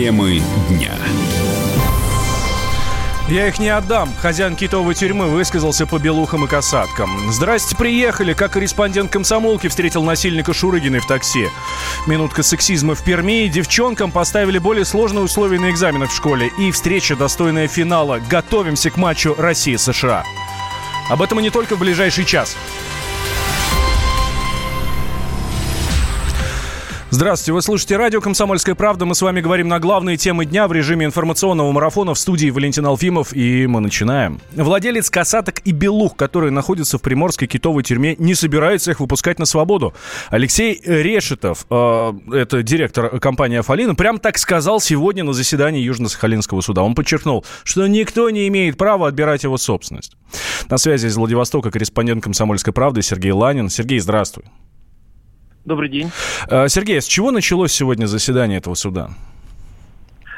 Темы дня. Я их не отдам. Хозяин китовой тюрьмы высказался по белухам и касаткам. Здрасте, приехали. Как корреспондент комсомолки встретил насильника Шурыгиной в такси. Минутка сексизма в Перми. Девчонкам поставили более сложные условия на экзаменах в школе. И встреча, достойная финала. Готовимся к матчу России-США. Об этом и не только в ближайший час. Здравствуйте, вы слушаете радио «Комсомольская правда». Мы с вами говорим на главные темы дня в режиме информационного марафона в студии Валентин Алфимов. И мы начинаем. Владелец касаток и белух, которые находятся в приморской китовой тюрьме, не собирается их выпускать на свободу. Алексей Решетов, э, это директор компании «Афалина», прям так сказал сегодня на заседании Южно-Сахалинского суда. Он подчеркнул, что никто не имеет права отбирать его собственность. На связи из Владивостока корреспондент «Комсомольской правды» Сергей Ланин. Сергей, здравствуй. Добрый день. Э, Сергей, с чего началось сегодня заседание этого суда?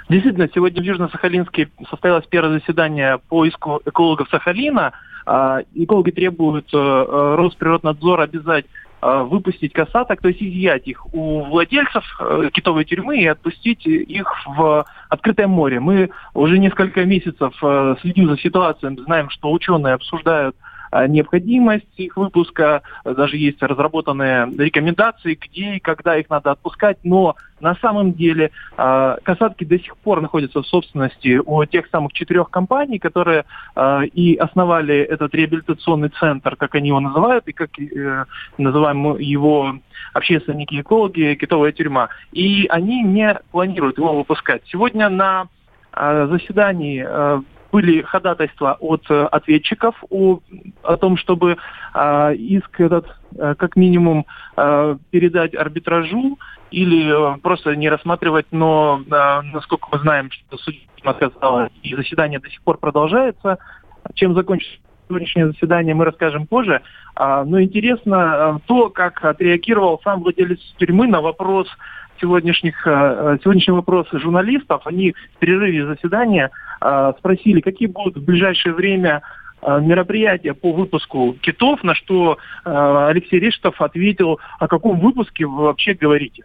Действительно, сегодня в Южно-Сахалинске состоялось первое заседание по иску экологов Сахалина. А, экологи требуют э, э, Росприроднадзор обязать выпустить касаток, то есть изъять их у владельцев китовой тюрьмы и отпустить их в открытое море. Мы уже несколько месяцев следим за ситуацией, знаем, что ученые обсуждают необходимость их выпуска, даже есть разработанные рекомендации, где и когда их надо отпускать, но на самом деле э, касатки до сих пор находятся в собственности у тех самых четырех компаний, которые э, и основали этот реабилитационный центр, как они его называют, и как э, называем его общественники-экологи, китовая тюрьма. И они не планируют его выпускать. Сегодня на э, заседании э, были ходатайства от э, ответчиков о, о том, чтобы э, иск этот э, как минимум э, передать арбитражу или э, просто не рассматривать, но э, насколько мы знаем, что судья отказала, и заседание до сих пор продолжается. Чем закончится сегодняшнее заседание, мы расскажем позже. А, но интересно а, то, как отреагировал сам владелец тюрьмы на вопрос сегодняшних, сегодняшний вопрос журналистов. Они в перерыве заседания спросили, какие будут в ближайшее время а, мероприятия по выпуску китов, на что а, Алексей Рештов ответил, о каком выпуске вы вообще говорите.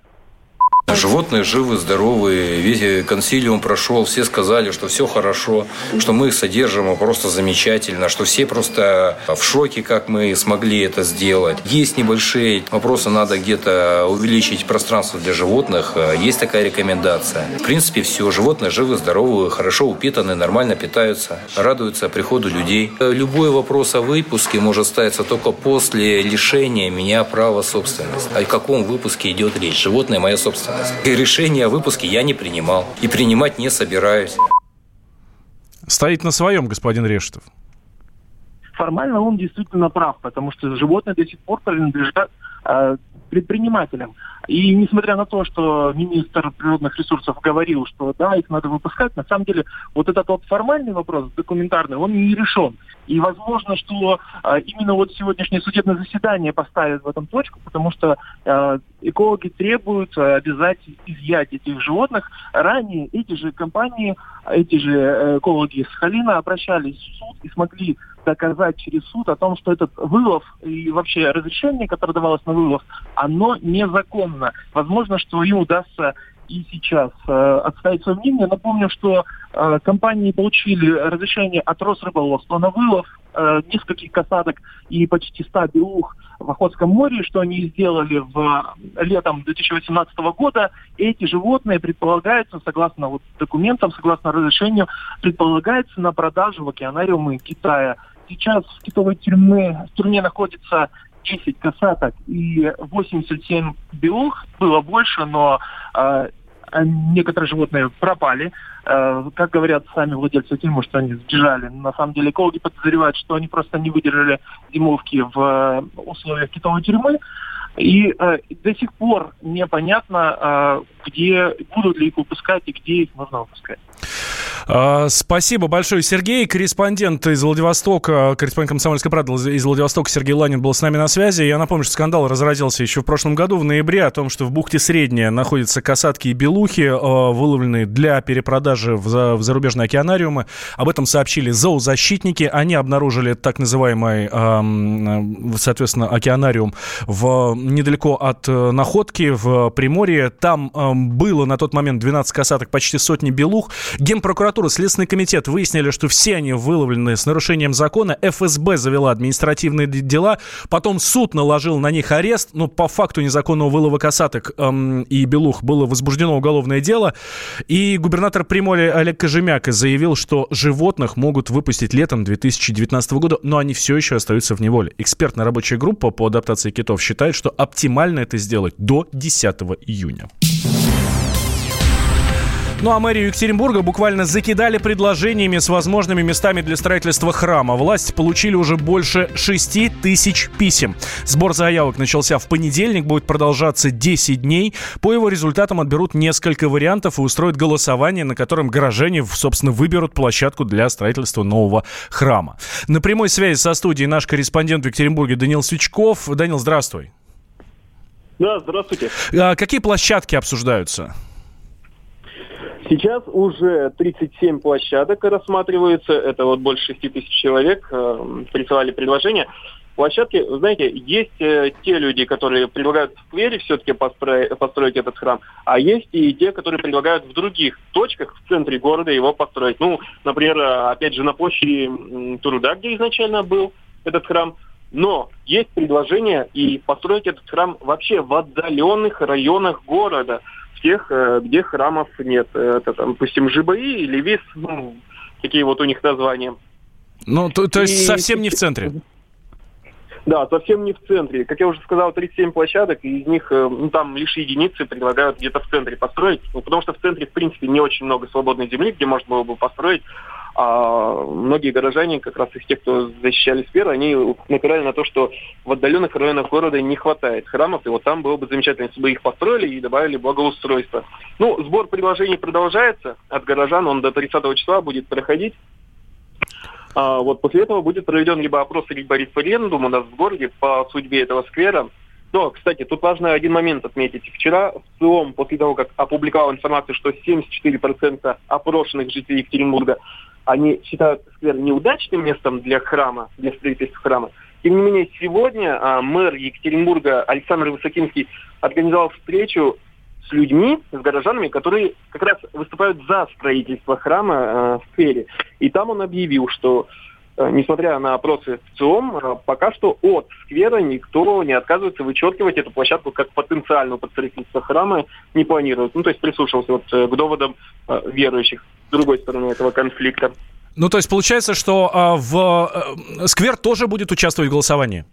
Животные живы, здоровые, весь консилиум прошел, все сказали, что все хорошо, что мы их содержим просто замечательно, что все просто в шоке, как мы смогли это сделать. Есть небольшие вопросы, надо где-то увеличить пространство для животных, есть такая рекомендация. В принципе, все, животные живы, здоровые, хорошо упитаны, нормально питаются, радуются приходу людей. Любой вопрос о выпуске может ставиться только после лишения меня права собственности. О каком выпуске идет речь? Животное моя собственность. И решение о выпуске я не принимал. И принимать не собираюсь. Стоит на своем господин Решетов. Формально он действительно прав, потому что животные до сих пор принадлежат э, предпринимателям. И несмотря на то, что министр природных ресурсов говорил, что да, их надо выпускать, на самом деле вот этот вот формальный вопрос, документарный, он не решен. И возможно, что э, именно вот сегодняшнее судебное заседание поставит в этом точку, потому что э, экологи требуют э, обязать изъять этих животных. Ранее эти же компании, эти же э, экологи с Халина обращались в суд и смогли доказать через суд о том, что этот вылов и вообще разрешение, которое давалось на вылов, оно незаконно. Возможно, что им удастся и сейчас э, отставить свое мнение. Напомню, что э, компании получили разрешение от Росрыболовства на вылов э, нескольких касаток и почти 100 белух в Охотском море, что они сделали в летом 2018 года. Эти животные предполагаются, согласно вот документам, согласно разрешению, предполагаются на продажу в океанариумы Китая. Сейчас в китовой тюрьме, в тюрьме находится 10 касаток и 87 белух. Было больше, но э, некоторые животные пропали. Э, как говорят сами владельцы тюрьмы, что они сбежали. На самом деле экологи подозревают, что они просто не выдержали зимовки в э, условиях китовой тюрьмы. И э, до сих пор непонятно, э, где будут ли их выпускать и где их нужно выпускать. А, спасибо большое, Сергей. Корреспондент из Владивостока, корреспондент «Комсомольской правды» из Владивостока Сергей Ланин был с нами на связи. Я напомню, что скандал разразился еще в прошлом году, в ноябре, о том, что в бухте Средняя находятся касатки и белухи, а, выловленные для перепродажи в зарубежные океанариумы. Об этом сообщили зоозащитники. Они обнаружили так называемый, соответственно, океанариум в, недалеко от э, находки в Приморье. Там было на тот момент 12 касаток, почти сотни белух. Генпрокуратура, Следственный комитет выяснили, что все они выловлены с нарушением закона. ФСБ завела административные дела. Потом суд наложил на них арест. Но по факту незаконного вылова касаток эм, и белух было возбуждено уголовное дело. И губернатор Приморья Олег Кожемяк заявил, что животных могут выпустить летом 2019 года, но они все еще остаются в неволе. Экспертная рабочая группа по адаптации китов считает, что оптимально это сделать до 10 июня. Ну а мэрию Екатеринбурга буквально закидали предложениями с возможными местами для строительства храма. Власти получили уже больше 6 тысяч писем. Сбор заявок начался в понедельник, будет продолжаться 10 дней. По его результатам отберут несколько вариантов и устроят голосование, на котором горожане, собственно, выберут площадку для строительства нового храма. На прямой связи со студией наш корреспондент в Екатеринбурге Данил Свечков. Данил, здравствуй. Да, здравствуйте. А какие площадки обсуждаются? Сейчас уже 37 площадок рассматриваются, это вот больше 6 тысяч человек э, присылали предложения. Площадки, знаете, есть э, те люди, которые предлагают в Твери все-таки построить, построить этот храм, а есть и те, которые предлагают в других точках в центре города его построить. Ну, например, опять же, на площади Труда, где изначально был этот храм, но есть предложение и построить этот храм вообще в отдаленных районах города – тех, э, где храмов нет. Это, там, допустим, ЖБИ или ВИС, ну, такие вот у них названия. Ну, то, то есть и... совсем не в центре? Да, совсем не в центре. Как я уже сказал, 37 площадок, и из них э, ну, там лишь единицы предлагают где-то в центре построить. Ну, потому что в центре, в принципе, не очень много свободной земли, где можно было бы построить. А многие горожане, как раз из тех, кто защищали сферу, они напирали на то, что в отдаленных районах города не хватает храмов, и вот там было бы замечательно, если бы их построили и добавили благоустройство. Ну, сбор предложений продолжается от горожан, он до 30 числа будет проходить. А вот после этого будет проведен либо опрос, либо референдум у нас в городе по судьбе этого сквера. Но, кстати, тут важно один момент отметить. Вчера в ЦИОМ, после того, как опубликовал информацию, что 74% опрошенных жителей Екатеринбурга они считают сквер неудачным местом для храма, для строительства храма. Тем не менее, сегодня а, мэр Екатеринбурга Александр Высокинский организовал встречу с людьми, с горожанами, которые как раз выступают за строительство храма э, в сквере. И там он объявил, что Э, несмотря на опросы в ЦИОМ, э, пока что от сквера никто не отказывается вычеркивать эту площадку как потенциальную под строительство храма не планирует. Ну, то есть прислушался вот э, к доводам верующих с другой стороны этого конфликта. Ну, то есть получается, что а, в а, сквер тоже будет участвовать в голосовании?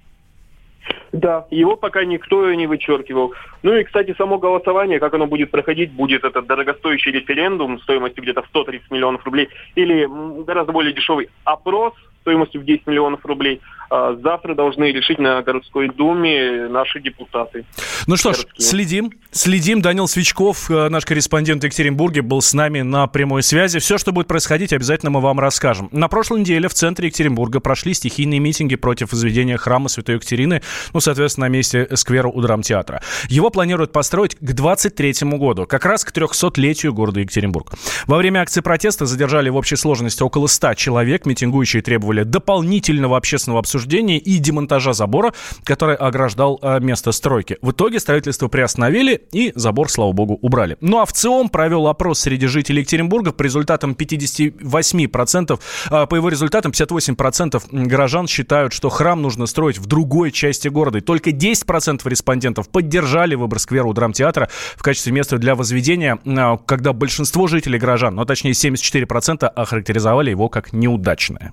Да, его пока никто не вычеркивал. Ну и, кстати, само голосование, как оно будет проходить, будет этот дорогостоящий референдум стоимостью где-то в 130 миллионов рублей или гораздо более дешевый опрос стоимостью в 10 миллионов рублей. А завтра должны решить на городской думе наши депутаты. Ну что ж, следим, следим. Данил Свечков, э, наш корреспондент в Екатеринбурге, был с нами на прямой связи. Все, что будет происходить, обязательно мы вам расскажем. На прошлой неделе в центре Екатеринбурга прошли стихийные митинги против возведения храма Святой Екатерины, ну, соответственно, на месте сквера у драмтеатра. Его планируют построить к 23 году, как раз к 300-летию города Екатеринбург. Во время акции протеста задержали в общей сложности около 100 человек. Митингующие требовали дополнительного общественного обсуждения и демонтажа забора, который ограждал э, место стройки. В итоге строительство приостановили и забор, слава богу, убрали. Ну а в ЦИОМ провел опрос среди жителей Екатеринбурга по результатам 58%, э, по его результатам 58% горожан считают, что храм нужно строить в другой части города. И только 10% респондентов поддержали выбор сквера у драмтеатра в качестве места для возведения, э, когда большинство жителей горожан, ну точнее 74% охарактеризовали его как неудачное.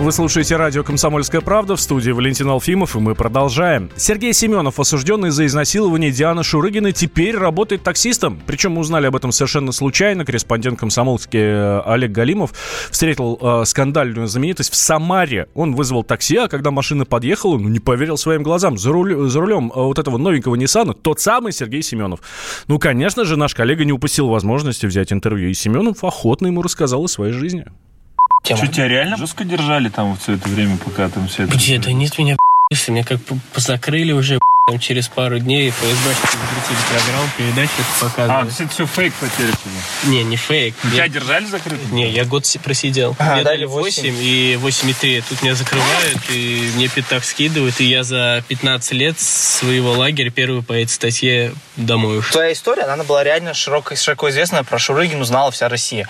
Вы слушаете радио «Комсомольская правда» в студии Валентин Алфимов, и мы продолжаем. Сергей Семенов, осужденный за изнасилование Дианы Шурыгиной, теперь работает таксистом. Причем мы узнали об этом совершенно случайно. Корреспондент комсомолки э, Олег Галимов встретил э, скандальную знаменитость в Самаре. Он вызвал такси, а когда машина подъехала, ну, не поверил своим глазам. За, руль, за рулем э, вот этого новенького Ниссана тот самый Сергей Семенов. Ну, конечно же, наш коллега не упустил возможности взять интервью, и Семенов охотно ему рассказал о своей жизни тема. Что, тебя реально жестко держали там все это время, пока там все это... Где? Да нет, меня меня как закрыли уже там, через пару дней ФСБшники запретили программу, передачи это показывали. А, то есть это все фейк потеря Не, не фейк. Ну, я... Тебя держали закрытым? Не, я год просидел. А, мне дали 8, 8 и 8,3. Тут меня закрывают, и мне пятак скидывают, и я за 15 лет своего лагеря первый по этой статье домой ушел. Твоя история, она была реально широко, широко известная, про Шурыгину знала вся Россия.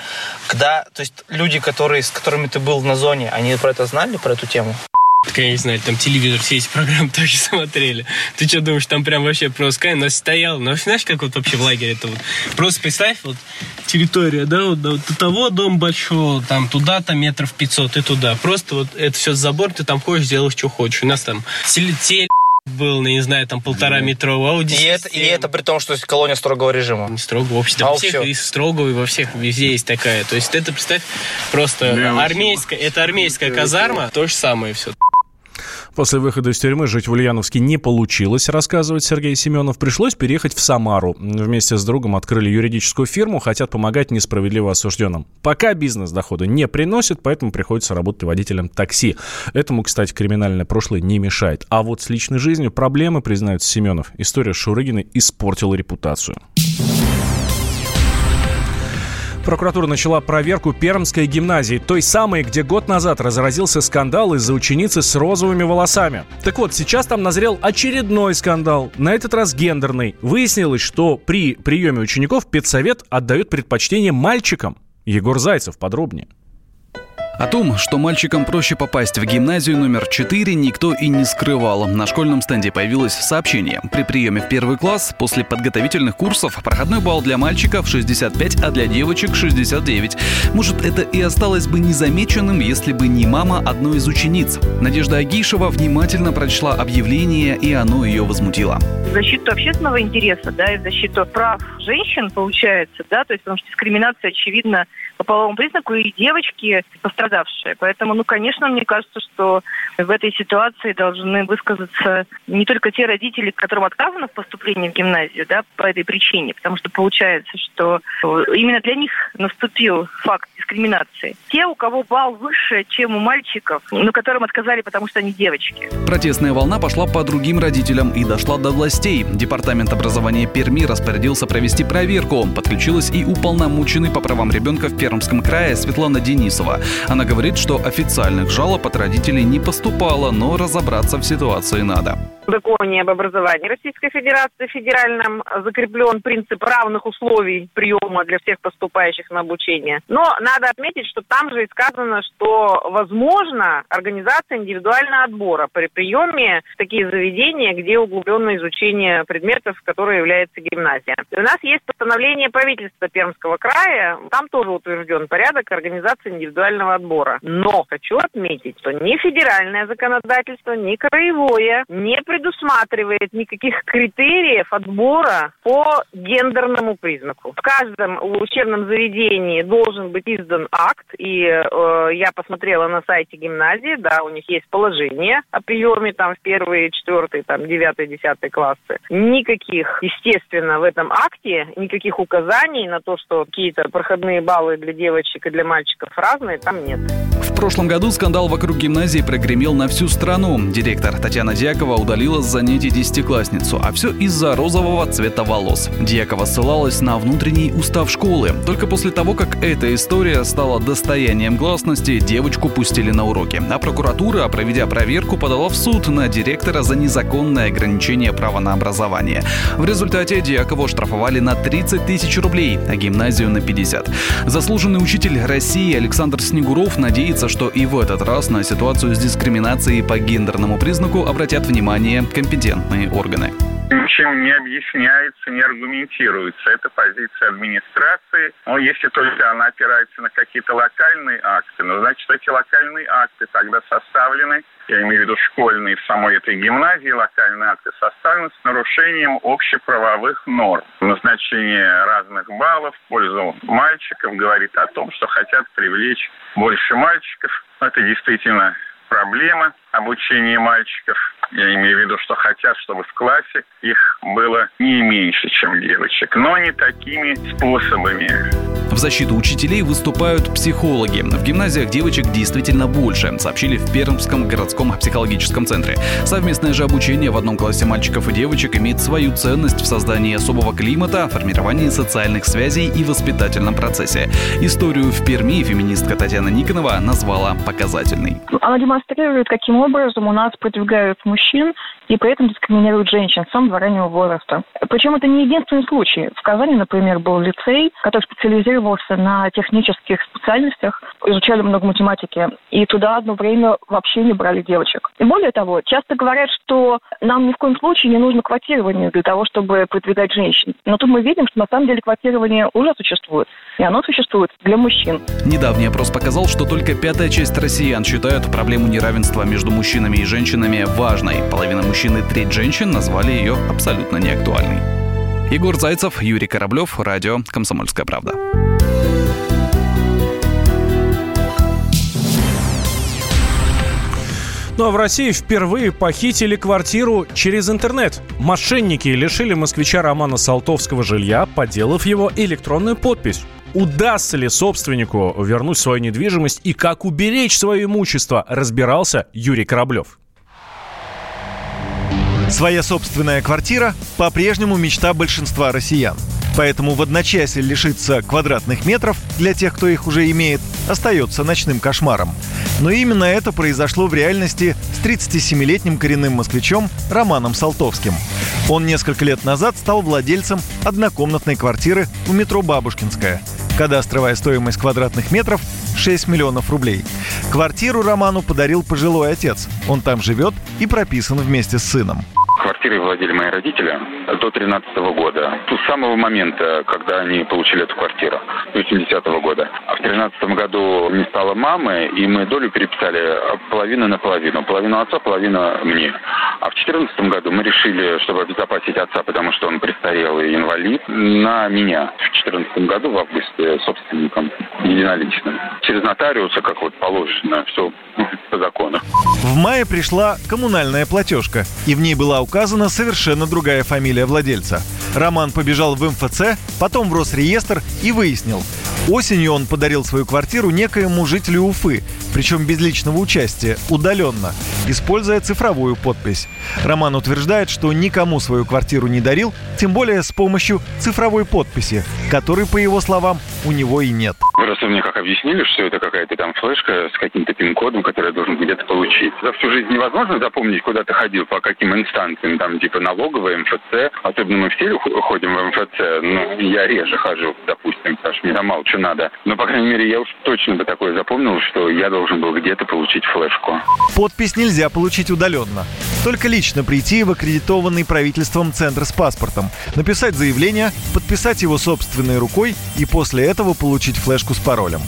Когда, то есть люди, которые, с которыми ты был на зоне, они про это знали, про эту тему? Так я не знаю, там телевизор, все эти программы тоже смотрели. Ты что думаешь, там прям вообще просто нас стоял. Ну, знаешь, как вот вообще в лагере это вот. Просто представь, вот территория, да, вот до, до того дом большого, там туда-то метров 500 и туда. Просто вот это все забор, ты там ходишь, делаешь, что хочешь. У нас там теле был, не знаю, там полтора метрового Audi. И это, и это при том, что колония строгого режима. Не строгого, вообще. А во всех и строгого, и во всех везде есть такая. То есть это, представь, просто да, армейская, это армейская казарма, то же самое все. После выхода из тюрьмы жить в Ульяновске не получилось, рассказывает Сергей Семенов. Пришлось переехать в Самару. Вместе с другом открыли юридическую фирму, хотят помогать несправедливо осужденным. Пока бизнес дохода не приносит, поэтому приходится работать водителем такси. Этому, кстати, криминальное прошлое не мешает. А вот с личной жизнью проблемы, признается Семенов. История Шурыгиной испортила репутацию. Прокуратура начала проверку Пермской гимназии, той самой, где год назад разразился скандал из-за ученицы с розовыми волосами. Так вот, сейчас там назрел очередной скандал, на этот раз гендерный. Выяснилось, что при приеме учеников педсовет отдает предпочтение мальчикам. Егор Зайцев подробнее. О том, что мальчикам проще попасть в гимназию номер 4, никто и не скрывал. На школьном стенде появилось сообщение. При приеме в первый класс после подготовительных курсов проходной балл для мальчиков 65, а для девочек 69. Может, это и осталось бы незамеченным, если бы не мама одной из учениц. Надежда Агишева внимательно прочла объявление, и оно ее возмутило. В защиту общественного интереса, да, и в защиту прав женщин, получается, да, то есть потому что дискриминация, очевидно, по половому признаку и девочки пострадавшие. Поэтому, ну, конечно, мне кажется, что в этой ситуации должны высказаться не только те родители, которым отказано в поступлении в гимназию, да, по этой причине, потому что получается, что именно для них наступил факт дискриминации. Те, у кого балл выше, чем у мальчиков, но которым отказали, потому что они девочки. Протестная волна пошла по другим родителям и дошла до властей. Департамент образования Перми распорядился провести проверку. Подключилась и уполномоченный по правам ребенка в Пермском крае Светлана Денисова. Она говорит, что официальных жалоб от родителей не поступало, но разобраться в ситуации надо. В законе об образовании Российской Федерации федеральном закреплен принцип равных условий приема для всех поступающих на обучение. Но надо отметить, что там же и сказано, что возможно организация индивидуального отбора при приеме в такие заведения, где углубленное изучение предметов, которые является гимназия. У нас есть постановление правительства Пермского края, там тоже утвержден порядок организации индивидуального отбора. Но хочу отметить, что ни федеральное законодательство, ни краевое не предусматривает никаких критериев отбора по гендерному признаку. В каждом учебном заведении должен быть издан акт, и э, я посмотрела на сайте гимназии, да, у них есть положение о приеме там в первые, четвертые, там, девятые, десятые классы. Никаких, естественно, в этом акте, никаких указаний на то, что какие-то проходные баллы для девочек и для мальчиков разные, там нет. В прошлом году скандал вокруг гимназии прогремел на всю страну. Директор Татьяна Дьякова удалила с занятий десятиклассницу, а все из-за розового цвета волос. Дьякова ссылалась на внутренний устав школы. Только после того, как эта история стала достоянием гласности, девочку пустили на уроки. А прокуратура, проведя проверку, подала в суд на директора за незаконное ограничение права на образование. В результате Дьякову штрафовали на 30 тысяч рублей, а гимназию на 50. Заслуженный учитель России Александр Снегуров Петров надеется, что и в этот раз на ситуацию с дискриминацией по гендерному признаку обратят внимание компетентные органы ничем не объясняется, не аргументируется. Это позиция администрации. Но если только она опирается на какие-то локальные акты, ну, значит, эти локальные акты тогда составлены, я имею в виду школьные в самой этой гимназии, локальные акты составлены с нарушением общеправовых норм. Назначение разных баллов в пользу мальчиков говорит о том, что хотят привлечь больше мальчиков. Это действительно проблема обучения мальчиков. Я имею в виду, что хотят, чтобы в классе их было не меньше, чем девочек, но не такими способами. Защиту учителей выступают психологи. В гимназиях девочек действительно больше, сообщили в Пермском городском психологическом центре. Совместное же обучение в одном классе мальчиков и девочек имеет свою ценность в создании особого климата, формировании социальных связей и воспитательном процессе. Историю в Перми феминистка Татьяна Никонова назвала показательной. Она демонстрирует, каким образом у нас продвигают мужчин и при этом дискриминируют женщин с самого раннего возраста. Причем это не единственный случай. В Казани, например, был лицей, который специализировался на технических специальностях, изучали много математики, и туда одно время вообще не брали девочек. И более того, часто говорят, что нам ни в коем случае не нужно квотирование для того, чтобы продвигать женщин. Но тут мы видим, что на самом деле квотирование уже существует, и оно существует для мужчин. Недавний опрос показал, что только пятая часть россиян считают проблему неравенства между мужчинами и женщинами важной. Половина мужчин и треть женщин назвали ее абсолютно неактуальной. Егор Зайцев, Юрий Кораблев, радио «Комсомольская правда». Ну а в России впервые похитили квартиру через интернет. Мошенники лишили москвича Романа Салтовского жилья, поделав его электронную подпись. Удастся ли собственнику вернуть свою недвижимость и как уберечь свое имущество, разбирался Юрий Кораблев. Своя собственная квартира по-прежнему мечта большинства россиян. Поэтому в одночасье лишиться квадратных метров для тех, кто их уже имеет, остается ночным кошмаром. Но именно это произошло в реальности с 37-летним коренным москвичом Романом Салтовским. Он несколько лет назад стал владельцем однокомнатной квартиры у метро Бабушкинская. Кадастровая стоимость квадратных метров 6 миллионов рублей. Квартиру Роману подарил пожилой отец. Он там живет и прописан вместе с сыном. Квартирой владели мои родители до 13 года. С самого момента, когда они получили эту квартиру, до 80 -го года. А в 13 году не стало мамы, и мы долю переписали половину на половину. Половину отца, половину мне. А в 14 году мы решили, чтобы обезопасить отца, потому что он престарелый инвалид, на меня. В 14 году, в августе, собственником единоличным. Через нотариуса, как вот положено, все по закону. В мае пришла коммунальная платежка, и в ней была указана совершенно другая фамилия владельца. Роман побежал в МФЦ, потом в Росреестр и выяснил. Осенью он подарил свою квартиру некоему жителю Уфы, причем без личного участия, удаленно, используя цифровую подпись. Роман утверждает, что никому свою квартиру не дарил, тем более с помощью цифровой подписи, которой, по его словам, у него и нет. Просто мне как объяснили, что это какая-то там флешка с каким-то пин-кодом, который я должен где-то получить. За всю жизнь невозможно запомнить, куда ты ходил, по каким инстанциям, там типа налоговая, МФЦ. Особенно мы все ходим в МФЦ, ну, я реже хожу, допустим, потому что мне там мало что надо. Но, по крайней мере, я уж точно бы такое запомнил, что я должен был где-то получить флешку. Подпись нельзя получить удаленно. Только лично прийти в аккредитованный правительством центр с паспортом, написать заявление, подписать его собственной рукой и после этого получить флешку с паролем.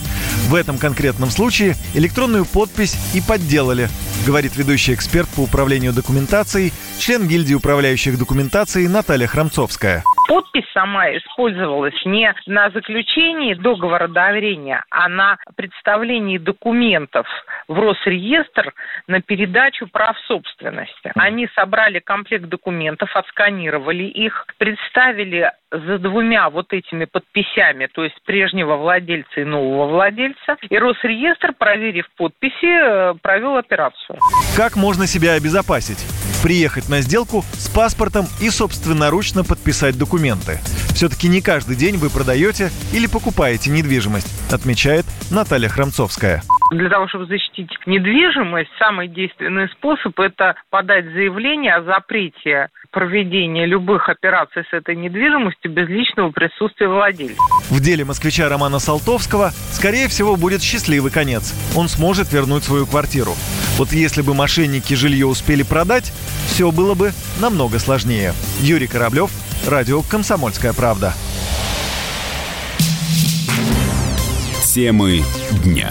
В этом конкретном случае электронную подпись и подделали, говорит ведущий эксперт по управлению документацией, член гильдии управляющих документацией Наталья Храмцовская. Подпись сама использовалась не на заключении договора доверения, а на представлении документов в Росреестр на передачу прав собственности. Они собрали комплект документов, отсканировали их, представили за двумя вот этими подписями, то есть прежнего владельца и нового владельца, и Росреестр, проверив подписи, э, провел операцию. Как можно себя обезопасить? Приехать на сделку с паспортом и собственноручно подписать документы. Все-таки не каждый день вы продаете или покупаете недвижимость, отмечает Наталья Храмцовская Для того, чтобы защитить недвижимость, самый действенный способ – это подать заявление о запрете проведения любых операций с этой недвижимостью без личного присутствия владельца. В деле москвича Романа Салтовского, скорее всего, будет счастливый конец. Он сможет вернуть свою квартиру. Вот если бы мошенники жилье успели продать, все было бы намного сложнее. Юрий Кораблев, Радио «Комсомольская правда». Темы дня.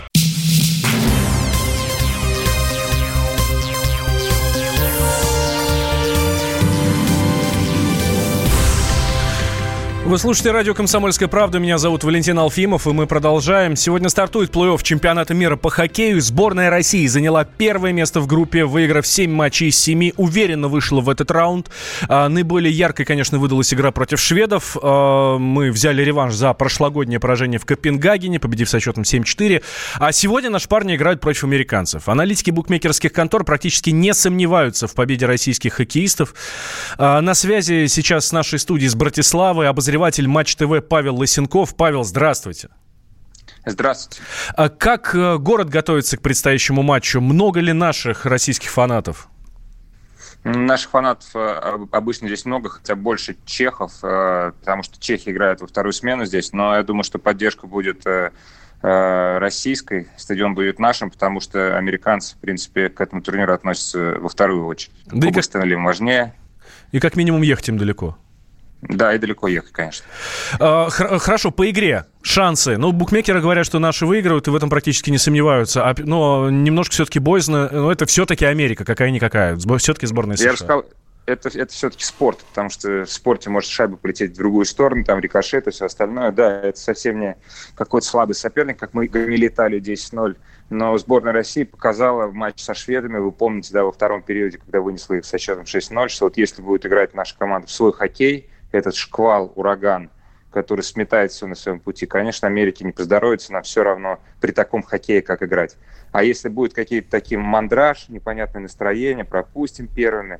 Вы слушаете радио «Комсомольская правда». Меня зовут Валентин Алфимов, и мы продолжаем. Сегодня стартует плей-офф чемпионата мира по хоккею. Сборная России заняла первое место в группе, выиграв 7 матчей из 7. Уверенно вышла в этот раунд. А, наиболее яркой, конечно, выдалась игра против шведов. А, мы взяли реванш за прошлогоднее поражение в Копенгагене, победив со счетом 7-4. А сегодня наши парни играют против американцев. Аналитики букмекерских контор практически не сомневаются в победе российских хоккеистов. А, на связи сейчас с нашей студией из Братиславы обозреватель обозреватель Матч ТВ Павел Лысенков. Павел, здравствуйте. Здравствуйте. А как э, город готовится к предстоящему матчу? Много ли наших российских фанатов? Наших фанатов э, обычно здесь много, хотя больше чехов, э, потому что чехи играют во вторую смену здесь, но я думаю, что поддержка будет российской, стадион будет нашим, потому что американцы, в принципе, к этому турниру относятся во вторую очередь. Да Оба как... важнее. И как минимум ехать им далеко. Да, и далеко ехать, конечно. А, хорошо, по игре шансы. Ну, букмекеры говорят, что наши выиграют, и в этом практически не сомневаются. А, но немножко все-таки боязно. Но это все-таки Америка, какая-никакая. Все-таки сборная США. Я рассказал, это, это все-таки спорт, потому что в спорте может шайба полететь в другую сторону, там рикошет и все остальное. Да, это совсем не какой-то слабый соперник, как мы летали 10-0. Но сборная России показала в матче со шведами, вы помните, да, во втором периоде, когда вынесла их со счетом 6-0, что вот если будет играть наша команда в свой хоккей, этот шквал, ураган, который сметает все на своем пути, конечно, Америке не поздоровится, нам все равно при таком хоккее, как играть. А если будет какие-то такие мандраж, непонятное настроение, пропустим первыми,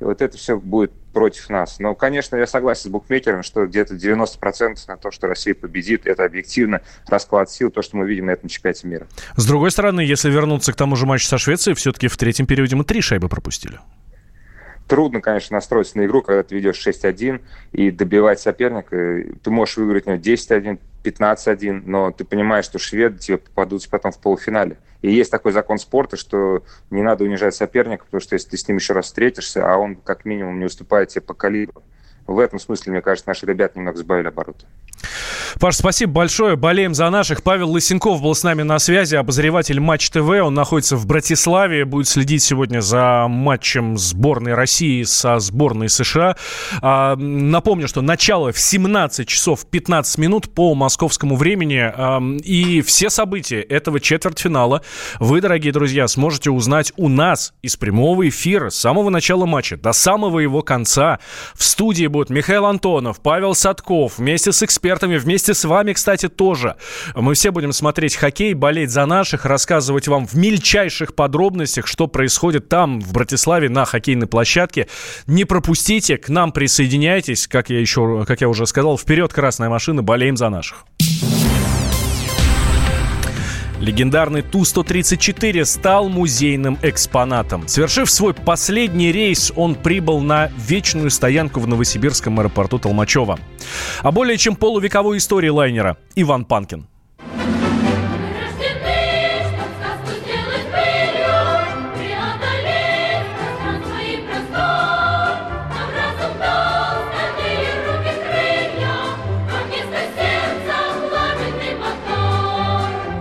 и вот это все будет против нас. Но, конечно, я согласен с букмекером, что где-то 90% на то, что Россия победит, это объективно расклад сил, то, что мы видим на этом чемпионате мира. С другой стороны, если вернуться к тому же матчу со Швецией, все-таки в третьем периоде мы три шайбы пропустили трудно, конечно, настроиться на игру, когда ты ведешь 6-1 и добивать соперника. Ты можешь выиграть ну, 10-1, 15-1, но ты понимаешь, что шведы тебе попадутся потом в полуфинале. И есть такой закон спорта, что не надо унижать соперника, потому что если ты с ним еще раз встретишься, а он как минимум не уступает тебе по калибру. В этом смысле, мне кажется, наши ребята немного сбавили обороты. Паш, спасибо большое. Болеем за наших. Павел Лысенков был с нами на связи, обозреватель Матч ТВ. Он находится в Братиславе, будет следить сегодня за матчем сборной России со сборной США. А, напомню, что начало в 17 часов 15 минут по московскому времени. А, и все события этого четвертьфинала вы, дорогие друзья, сможете узнать у нас из прямого эфира с самого начала матча до самого его конца. В студии будут Михаил Антонов, Павел Садков вместе с экспертами, вместе с вами, кстати, тоже. Мы все будем смотреть хоккей, болеть за наших, рассказывать вам в мельчайших подробностях, что происходит там, в Братиславе, на хоккейной площадке. Не пропустите, к нам присоединяйтесь, как я еще, как я уже сказал, вперед красная машина, болеем за наших. Легендарный Ту-134 стал музейным экспонатом. Свершив свой последний рейс, он прибыл на вечную стоянку в Новосибирском аэропорту Толмачева. А более чем полувековой истории лайнера Иван Панкин.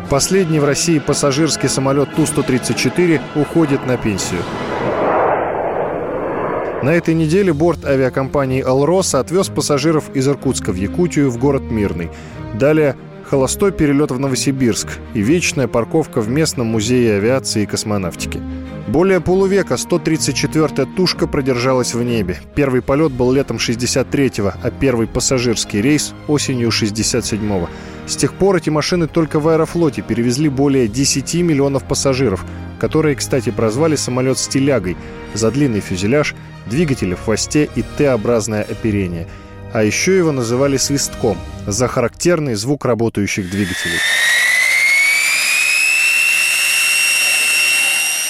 Последний в России пассажирский самолет Ту-134 уходит на пенсию. На этой неделе борт авиакомпании «Алроса» отвез пассажиров из Иркутска в Якутию в город Мирный. Далее холостой перелет в Новосибирск и вечная парковка в местном музее авиации и космонавтики. Более полувека 134-я тушка продержалась в небе. Первый полет был летом 63-го, а первый пассажирский рейс – осенью 67-го. С тех пор эти машины только в аэрофлоте перевезли более 10 миллионов пассажиров, которые, кстати, прозвали самолет «стилягой» за длинный фюзеляж, двигатели в хвосте и Т-образное оперение. А еще его называли «свистком» за характерный звук работающих двигателей.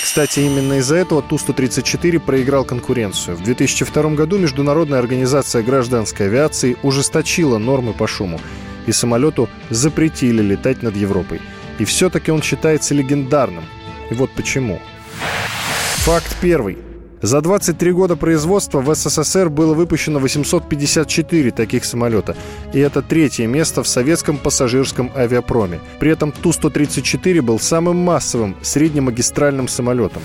Кстати, именно из-за этого Ту-134 проиграл конкуренцию. В 2002 году Международная организация гражданской авиации ужесточила нормы по шуму, и самолету запретили летать над Европой. И все-таки он считается легендарным. И вот почему. Факт первый. За 23 года производства в СССР было выпущено 854 таких самолета, и это третье место в советском пассажирском авиапроме. При этом Ту-134 был самым массовым среднемагистральным самолетом.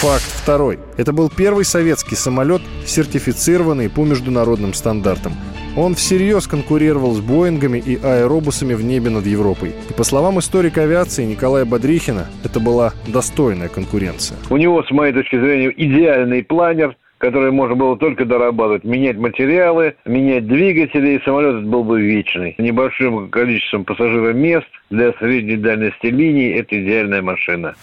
Факт второй. Это был первый советский самолет, сертифицированный по международным стандартам. Он всерьез конкурировал с Боингами и аэробусами в небе над Европой. И по словам историка авиации Николая Бодрихина, это была достойная конкуренция. У него, с моей точки зрения, идеальный планер, который можно было только дорабатывать, менять материалы, менять двигатели, и самолет был бы вечный. Небольшим количеством пассажиров мест для средней дальности линии – это идеальная машина.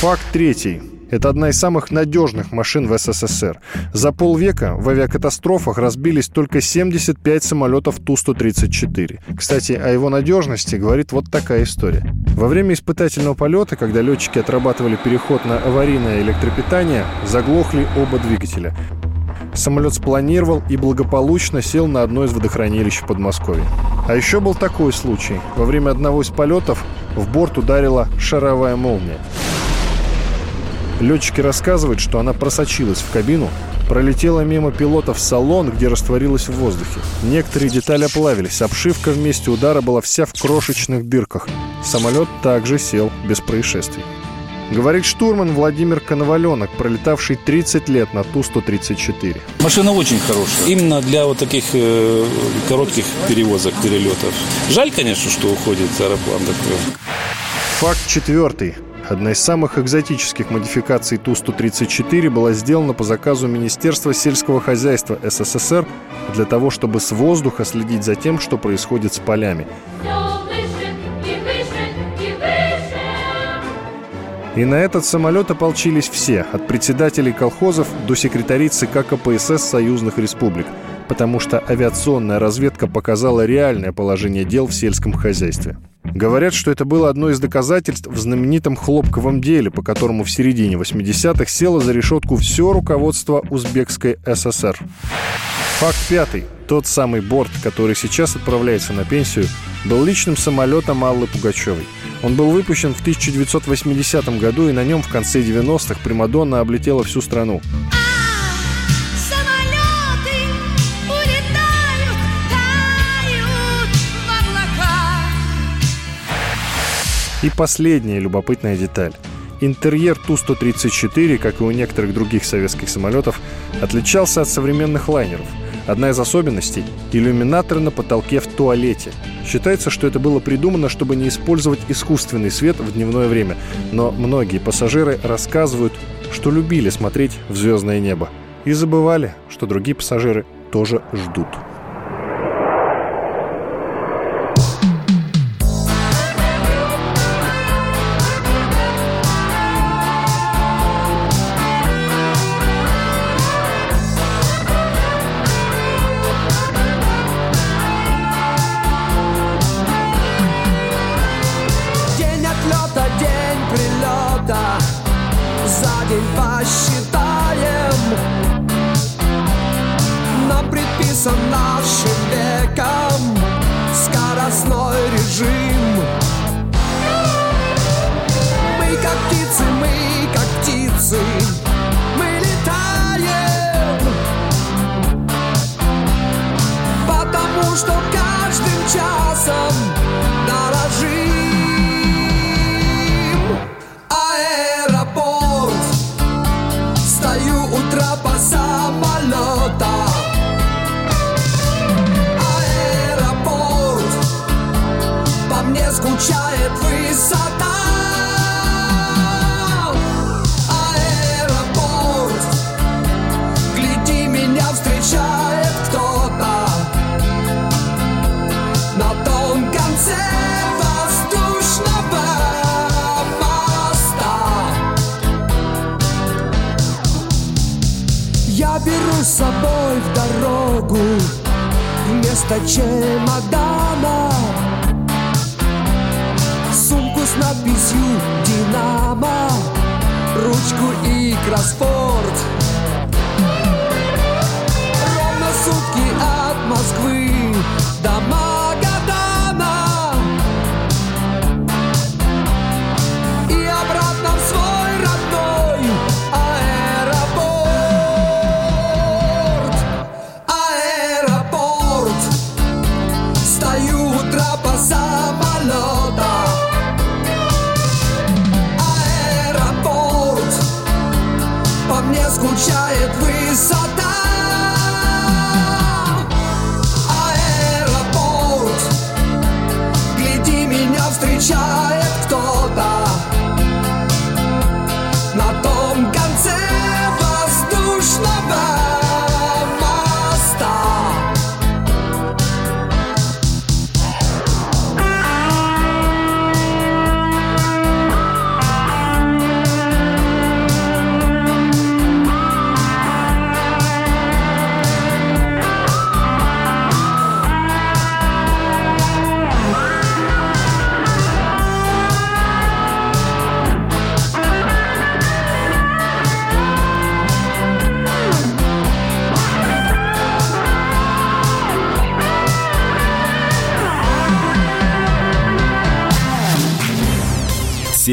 Факт третий. Это одна из самых надежных машин в СССР. За полвека в авиакатастрофах разбились только 75 самолетов Ту-134. Кстати, о его надежности говорит вот такая история. Во время испытательного полета, когда летчики отрабатывали переход на аварийное электропитание, заглохли оба двигателя. Самолет спланировал и благополучно сел на одно из водохранилищ в Подмосковье. А еще был такой случай. Во время одного из полетов в борт ударила шаровая молния. Летчики рассказывают, что она просочилась в кабину, пролетела мимо пилота в салон, где растворилась в воздухе. Некоторые детали оплавились, обшивка в месте удара была вся в крошечных дырках. Самолет также сел без происшествий. Говорит штурман Владимир Коноваленок, пролетавший 30 лет на Ту-134. Машина очень хорошая. Именно для вот таких э, коротких перевозок, перелетов. Жаль, конечно, что уходит аэроплан такой. Факт четвертый. Одна из самых экзотических модификаций Ту-134 была сделана по заказу Министерства сельского хозяйства СССР для того, чтобы с воздуха следить за тем, что происходит с полями. И на этот самолет ополчились все, от председателей колхозов до секретарей ЦК КПСС союзных республик, потому что авиационная разведка показала реальное положение дел в сельском хозяйстве. Говорят, что это было одно из доказательств в знаменитом хлопковом деле, по которому в середине 80-х село за решетку все руководство Узбекской ССР. Факт пятый. Тот самый борт, который сейчас отправляется на пенсию, был личным самолетом Аллы Пугачевой. Он был выпущен в 1980 году, и на нем в конце 90-х Примадонна облетела всю страну. И последняя любопытная деталь. Интерьер Ту-134, как и у некоторых других советских самолетов, отличался от современных лайнеров. Одна из особенностей – иллюминаторы на потолке в туалете. Считается, что это было придумано, чтобы не использовать искусственный свет в дневное время. Но многие пассажиры рассказывают, что любили смотреть в звездное небо. И забывали, что другие пассажиры тоже ждут.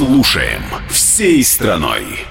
Слушаем всей страной.